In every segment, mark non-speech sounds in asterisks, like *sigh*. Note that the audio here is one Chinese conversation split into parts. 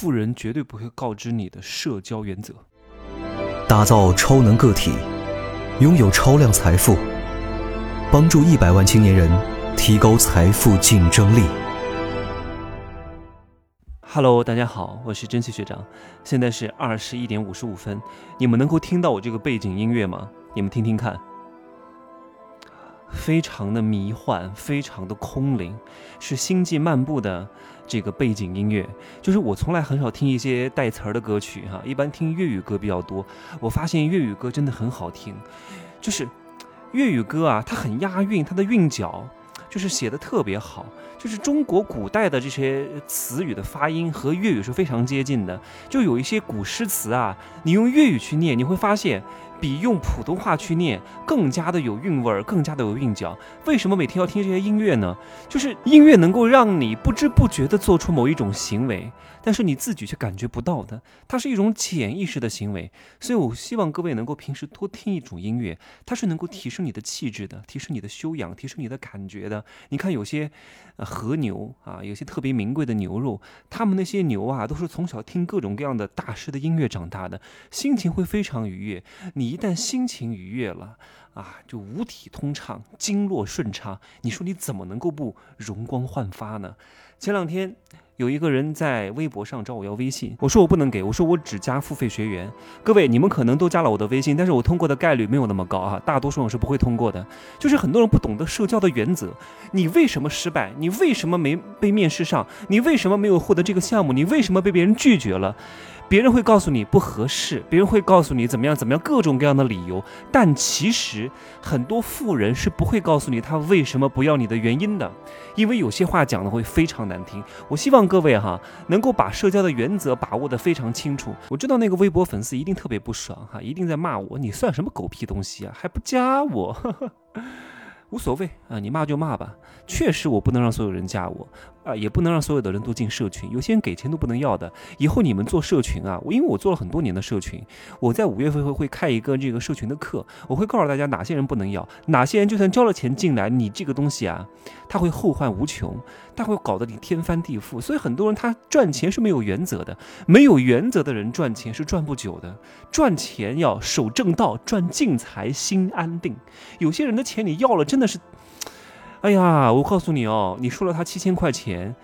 富人绝对不会告知你的社交原则。打造超能个体，拥有超量财富，帮助一百万青年人提高财富竞争力。Hello，大家好，我是蒸汽学长，现在是二十一点五十五分，你们能够听到我这个背景音乐吗？你们听听看，非常的迷幻，非常的空灵，是星际漫步的这个背景音乐。就是我从来很少听一些带词儿的歌曲哈，一般听粤语歌比较多。我发现粤语歌真的很好听，就是粤语歌啊，它很押韵，它的韵脚就是写的特别好。就是中国古代的这些词语的发音和粤语是非常接近的，就有一些古诗词啊，你用粤语去念，你会发现比用普通话去念更加的有韵味儿，更加的有韵脚。为什么每天要听这些音乐呢？就是音乐能够让你不知不觉地做出某一种行为，但是你自己却感觉不到的，它是一种潜意识的行为。所以我希望各位能够平时多听一种音乐，它是能够提升你的气质的，提升你的修养，提升你的感觉的。你看有些。呃，和牛啊，有些特别名贵的牛肉，他们那些牛啊，都是从小听各种各样的大师的音乐长大的，心情会非常愉悦。你一旦心情愉悦了啊，就五体通畅，经络顺畅，你说你怎么能够不容光焕发呢？前两天。有一个人在微博上找我要微信，我说我不能给，我说我只加付费学员。各位，你们可能都加了我的微信，但是我通过的概率没有那么高啊，大多数人是不会通过的。就是很多人不懂得社交的原则，你为什么失败？你为什么没被面试上？你为什么没有获得这个项目？你为什么被别人拒绝了？别人会告诉你不合适，别人会告诉你怎么样怎么样，各种各样的理由。但其实很多富人是不会告诉你他为什么不要你的原因的，因为有些话讲的会非常难听。我希望各位哈能够把社交的原则把握得非常清楚。我知道那个微博粉丝一定特别不爽哈，一定在骂我，你算什么狗屁东西啊，还不加我？呵 *laughs* 呵无所谓啊，你骂就骂吧。确实，我不能让所有人加我啊，也不能让所有的人都进社群。有些人给钱都不能要的。以后你们做社群啊，因为我做了很多年的社群，我在五月份会会开一个这个社群的课，我会告诉大家哪些人不能要，哪些人就算交了钱进来，你这个东西啊，他会后患无穷，他会搞得你天翻地覆。所以很多人他赚钱是没有原则的，没有原则的人赚钱是赚不久的。赚钱要守正道，赚进财心安定。有些人的钱你要了，真的是。哎呀，我告诉你哦，你输了他七千块钱，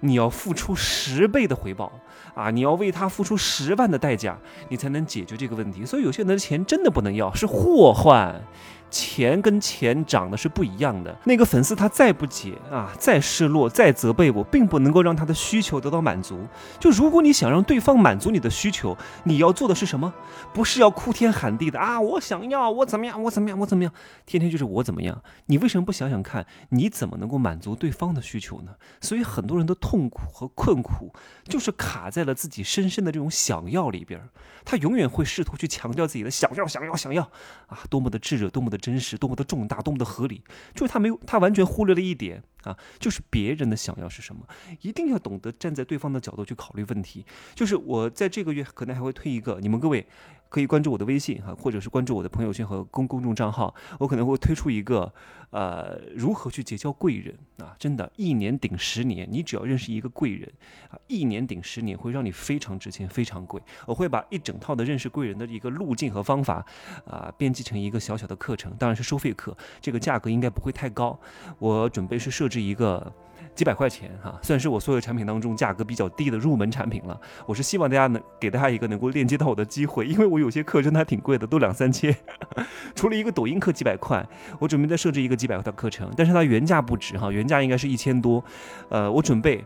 你要付出十倍的回报。啊！你要为他付出十万的代价，你才能解决这个问题。所以有些人的钱真的不能要，是祸患。钱跟钱长得是不一样的。那个粉丝他再不解啊，再失落，再责备我，并不能够让他的需求得到满足。就如果你想让对方满足你的需求，你要做的是什么？不是要哭天喊地的啊！我想要，我怎么样？我怎么样？我怎么样？天天就是我怎么样？你为什么不想想看，你怎么能够满足对方的需求呢？所以很多人的痛苦和困苦，就是卡在了自己深深的这种想要里边。他永远会试图去强调自己的想要，想要，想要啊！多么的炙热，多么的真实，多么的重大，多么的合理。就是他没有，他完全忽略了一点啊，就是别人的想要是什么。一定要懂得站在对方的角度去考虑问题。就是我在这个月可能还会推一个，你们各位可以关注我的微信哈，或者是关注我的朋友圈和公公众账号，我可能会推出一个，呃，如何去结交贵人啊？真的，一年顶十年，你只要认识一个贵人啊，一年顶十年会让你非常值钱，非常贵。我会把一整套的认识贵人的一个路径和方法啊，编辑成一个小小的课程，当然是收费课，这个价格应该不会太高。我准备是设置是一个。几百块钱哈，算是我所有产品当中价格比较低的入门产品了。我是希望大家能给大家一个能够链接到我的机会，因为我有些课真的还挺贵的，都两三千。*laughs* 除了一个抖音课几百块，我准备再设置一个几百块的课程，但是它原价不止哈，原价应该是一千多。呃，我准备。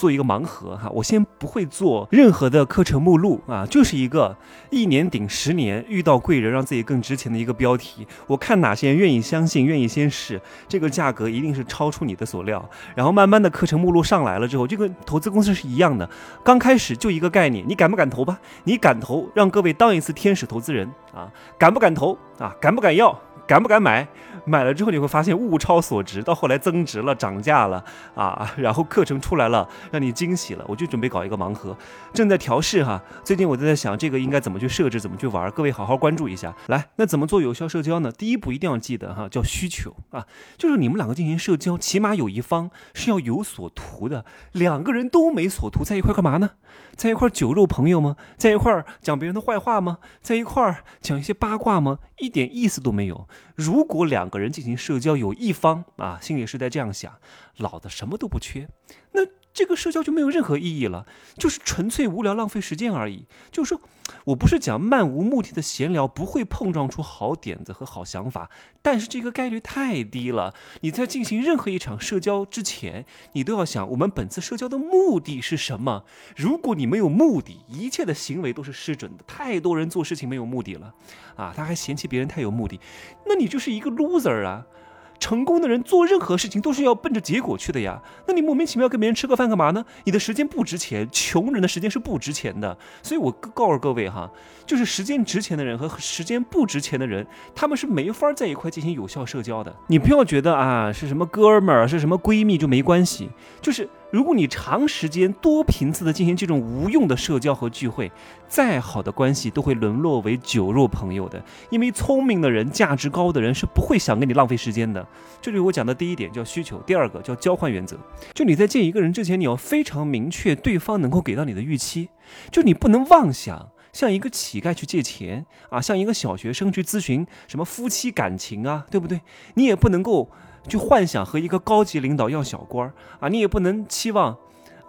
做一个盲盒哈，我先不会做任何的课程目录啊，就是一个一年顶十年，遇到贵人让自己更值钱的一个标题。我看哪些人愿意相信，愿意先试，这个价格一定是超出你的所料。然后慢慢的课程目录上来了之后，这个投资公司是一样的，刚开始就一个概念，你敢不敢投吧？你敢投，让各位当一次天使投资人啊？敢不敢投啊？敢不敢要？敢不敢买？买了之后你会发现物超所值，到后来增值了、涨价了啊，然后课程出来了，让你惊喜了。我就准备搞一个盲盒，正在调试哈。最近我就在想这个应该怎么去设置、怎么去玩，各位好好关注一下。来，那怎么做有效社交呢？第一步一定要记得哈，叫需求啊，就是你们两个进行社交，起码有一方是要有所图的。两个人都没所图，在一块干嘛呢？在一块酒肉朋友吗？在一块讲别人的坏话吗？在一块讲一些八卦吗？一点意思都没有。如果两个人进行社交，有一方啊心里是在这样想，老子什么都不缺，那。这个社交就没有任何意义了，就是纯粹无聊、浪费时间而已。就是说，我不是讲漫无目的的闲聊不会碰撞出好点子和好想法，但是这个概率太低了。你在进行任何一场社交之前，你都要想我们本次社交的目的是什么。如果你没有目的，一切的行为都是失准的。太多人做事情没有目的了，啊，他还嫌弃别人太有目的，那你就是一个 loser 啊。成功的人做任何事情都是要奔着结果去的呀，那你莫名其妙跟别人吃个饭干嘛呢？你的时间不值钱，穷人的时间是不值钱的。所以我告诉各位哈，就是时间值钱的人和时间不值钱的人，他们是没法在一块进行有效社交的。你不要觉得啊是什么哥们儿，是什么闺蜜就没关系，就是。如果你长时间多频次的进行这种无用的社交和聚会，再好的关系都会沦落为酒肉朋友的。因为聪明的人、价值高的人是不会想跟你浪费时间的。这里我讲的第一点叫需求，第二个叫交换原则。就你在见一个人之前，你要非常明确对方能够给到你的预期。就你不能妄想向一个乞丐去借钱啊，向一个小学生去咨询什么夫妻感情啊，对不对？你也不能够。去幻想和一个高级领导要小官儿啊，你也不能期望。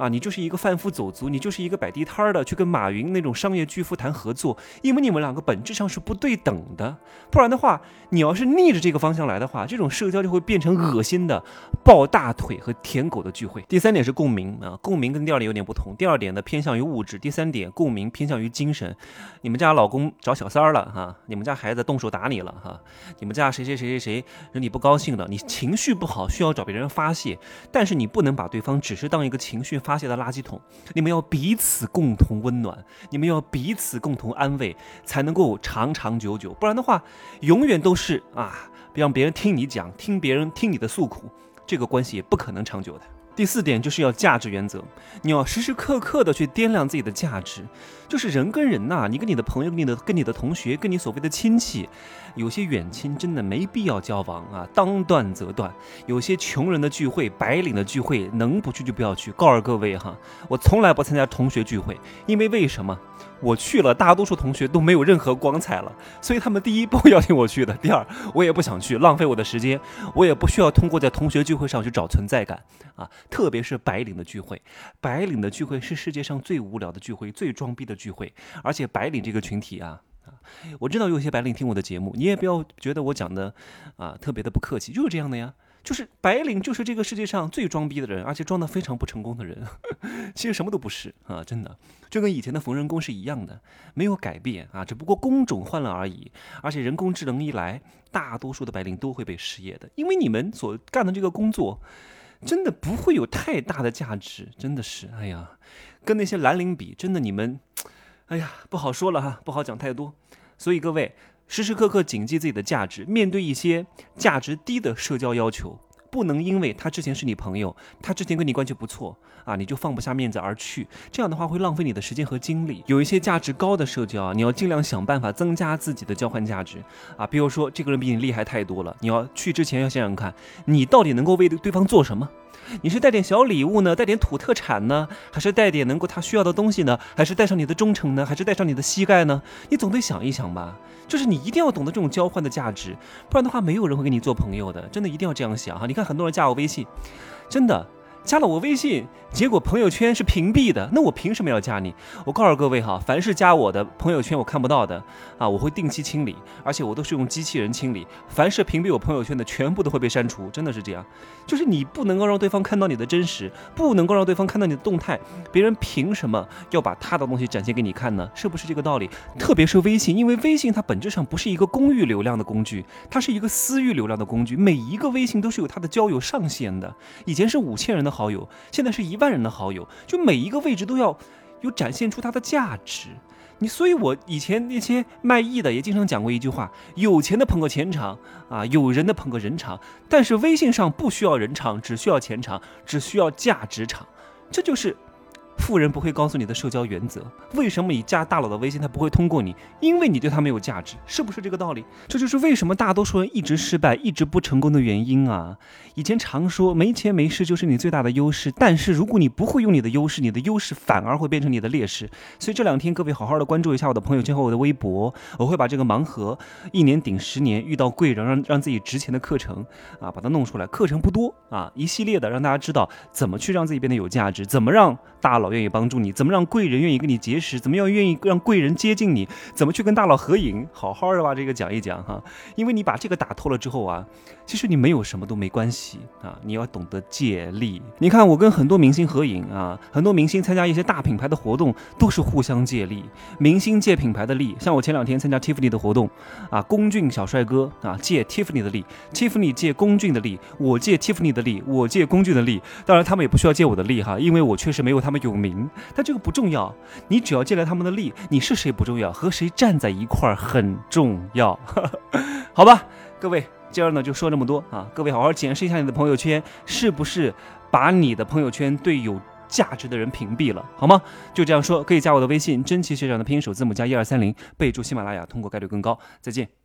啊，你就是一个贩夫走卒，你就是一个摆地摊儿的，去跟马云那种商业巨富谈合作，因为你们两个本质上是不对等的。不然的话，你要是逆着这个方向来的话，这种社交就会变成恶心的抱大腿和舔狗的聚会。第三点是共鸣啊，共鸣跟第二点有点不同。第二点呢偏向于物质，第三点共鸣偏向于精神。你们家老公找小三儿了哈，你们家孩子动手打你了哈，你们家谁谁谁谁谁惹你不高兴了，你情绪不好需要找别人发泄，但是你不能把对方只是当一个情绪发。发泄的垃圾桶，你们要彼此共同温暖，你们要彼此共同安慰，才能够长长久久。不然的话，永远都是啊，让别人听你讲，听别人听你的诉苦，这个关系也不可能长久的。第四点就是要价值原则，你要时时刻刻的去掂量自己的价值。就是人跟人呐，你跟你的朋友、你的跟你的同学、跟你所谓的亲戚，有些远亲真的没必要交往啊，当断则断。有些穷人的聚会、白领的聚会，能不去就不要去。告诉各位哈，我从来不参加同学聚会，因为为什么？我去了，大多数同学都没有任何光彩了，所以他们第一不会邀请我去的。第二，我也不想去，浪费我的时间。我也不需要通过在同学聚会上去找存在感啊，特别是白领的聚会，白领的聚会是世界上最无聊的聚会，最装逼的。聚会，而且白领这个群体啊，我知道有些白领听我的节目，你也不要觉得我讲的啊特别的不客气，就是这样的呀，就是白领就是这个世界上最装逼的人，而且装的非常不成功的人，*laughs* 其实什么都不是啊，真的就跟以前的缝纫工是一样的，没有改变啊，只不过工种换了而已，而且人工智能一来，大多数的白领都会被失业的，因为你们所干的这个工作。真的不会有太大的价值，真的是，哎呀，跟那些蓝领比，真的你们，哎呀，不好说了哈，不好讲太多。所以各位时时刻刻谨记自己的价值，面对一些价值低的社交要求。不能因为他之前是你朋友，他之前跟你关系不错啊，你就放不下面子而去。这样的话会浪费你的时间和精力。有一些价值高的社交，你要尽量想办法增加自己的交换价值啊。比如说，这个人比你厉害太多了，你要去之前要想想看，你到底能够为对方做什么。你是带点小礼物呢，带点土特产呢，还是带点能够他需要的东西呢？还是带上你的忠诚呢？还是带上你的膝盖呢？你总得想一想吧。就是你一定要懂得这种交换的价值，不然的话，没有人会跟你做朋友的。真的一定要这样想哈。你看很多人加我微信，真的。加了我微信，结果朋友圈是屏蔽的，那我凭什么要加你？我告诉各位哈，凡是加我的朋友圈我看不到的啊，我会定期清理，而且我都是用机器人清理。凡是屏蔽我朋友圈的，全部都会被删除，真的是这样。就是你不能够让对方看到你的真实，不能够让对方看到你的动态，别人凭什么要把他的东西展现给你看呢？是不是这个道理？特别是微信，因为微信它本质上不是一个公域流量的工具，它是一个私域流量的工具。每一个微信都是有它的交友上限的，以前是五千人的。好友现在是一万人的好友，就每一个位置都要有展现出它的价值。你所以，我以前那些卖艺的也经常讲过一句话：有钱的捧个钱场啊，有人的捧个人场。但是微信上不需要人场，只需要钱场，只需要价值场。这就是。富人不会告诉你的社交原则，为什么你加大佬的微信他不会通过你？因为你对他没有价值，是不是这个道理？这就是为什么大多数人一直失败、一直不成功的原因啊！以前常说没钱没势就是你最大的优势，但是如果你不会用你的优势，你的优势反而会变成你的劣势。所以这两天各位好好的关注一下我的朋友圈和我的微博，我会把这个盲盒一年顶十年遇到贵人让让自己值钱的课程啊，把它弄出来。课程不多啊，一系列的让大家知道怎么去让自己变得有价值，怎么让大佬愿意帮助你，怎么让贵人愿意跟你结识，怎么样愿意让贵人接近你，怎么去跟大佬合影，好好的把这个讲一讲哈。因为你把这个打透了之后啊，其实你没有什么都没关系啊，你要懂得借力。你看我跟很多明星合影啊，很多明星参加一些大品牌的活动都是互相借力，明星借品牌的力。像我前两天参加 Tiffany 的活动啊，龚俊小帅哥啊借 Tiffany 的力，Tiffany 借龚俊的力，我借 Tiffany 的力，我借龚俊的力。当然他们也不需要借我的力哈，因为我确实没有他们有名。但这个不重要，你只要借来他们的力，你是谁不重要，和谁站在一块儿很重要，*laughs* 好吧？各位，今儿呢就说这么多啊！各位好好检视一下你的朋友圈，是不是把你的朋友圈对有价值的人屏蔽了，好吗？就这样说，可以加我的微信，真奇学长的拼音首字母加一二三零，备注喜马拉雅，通过概率更高。再见。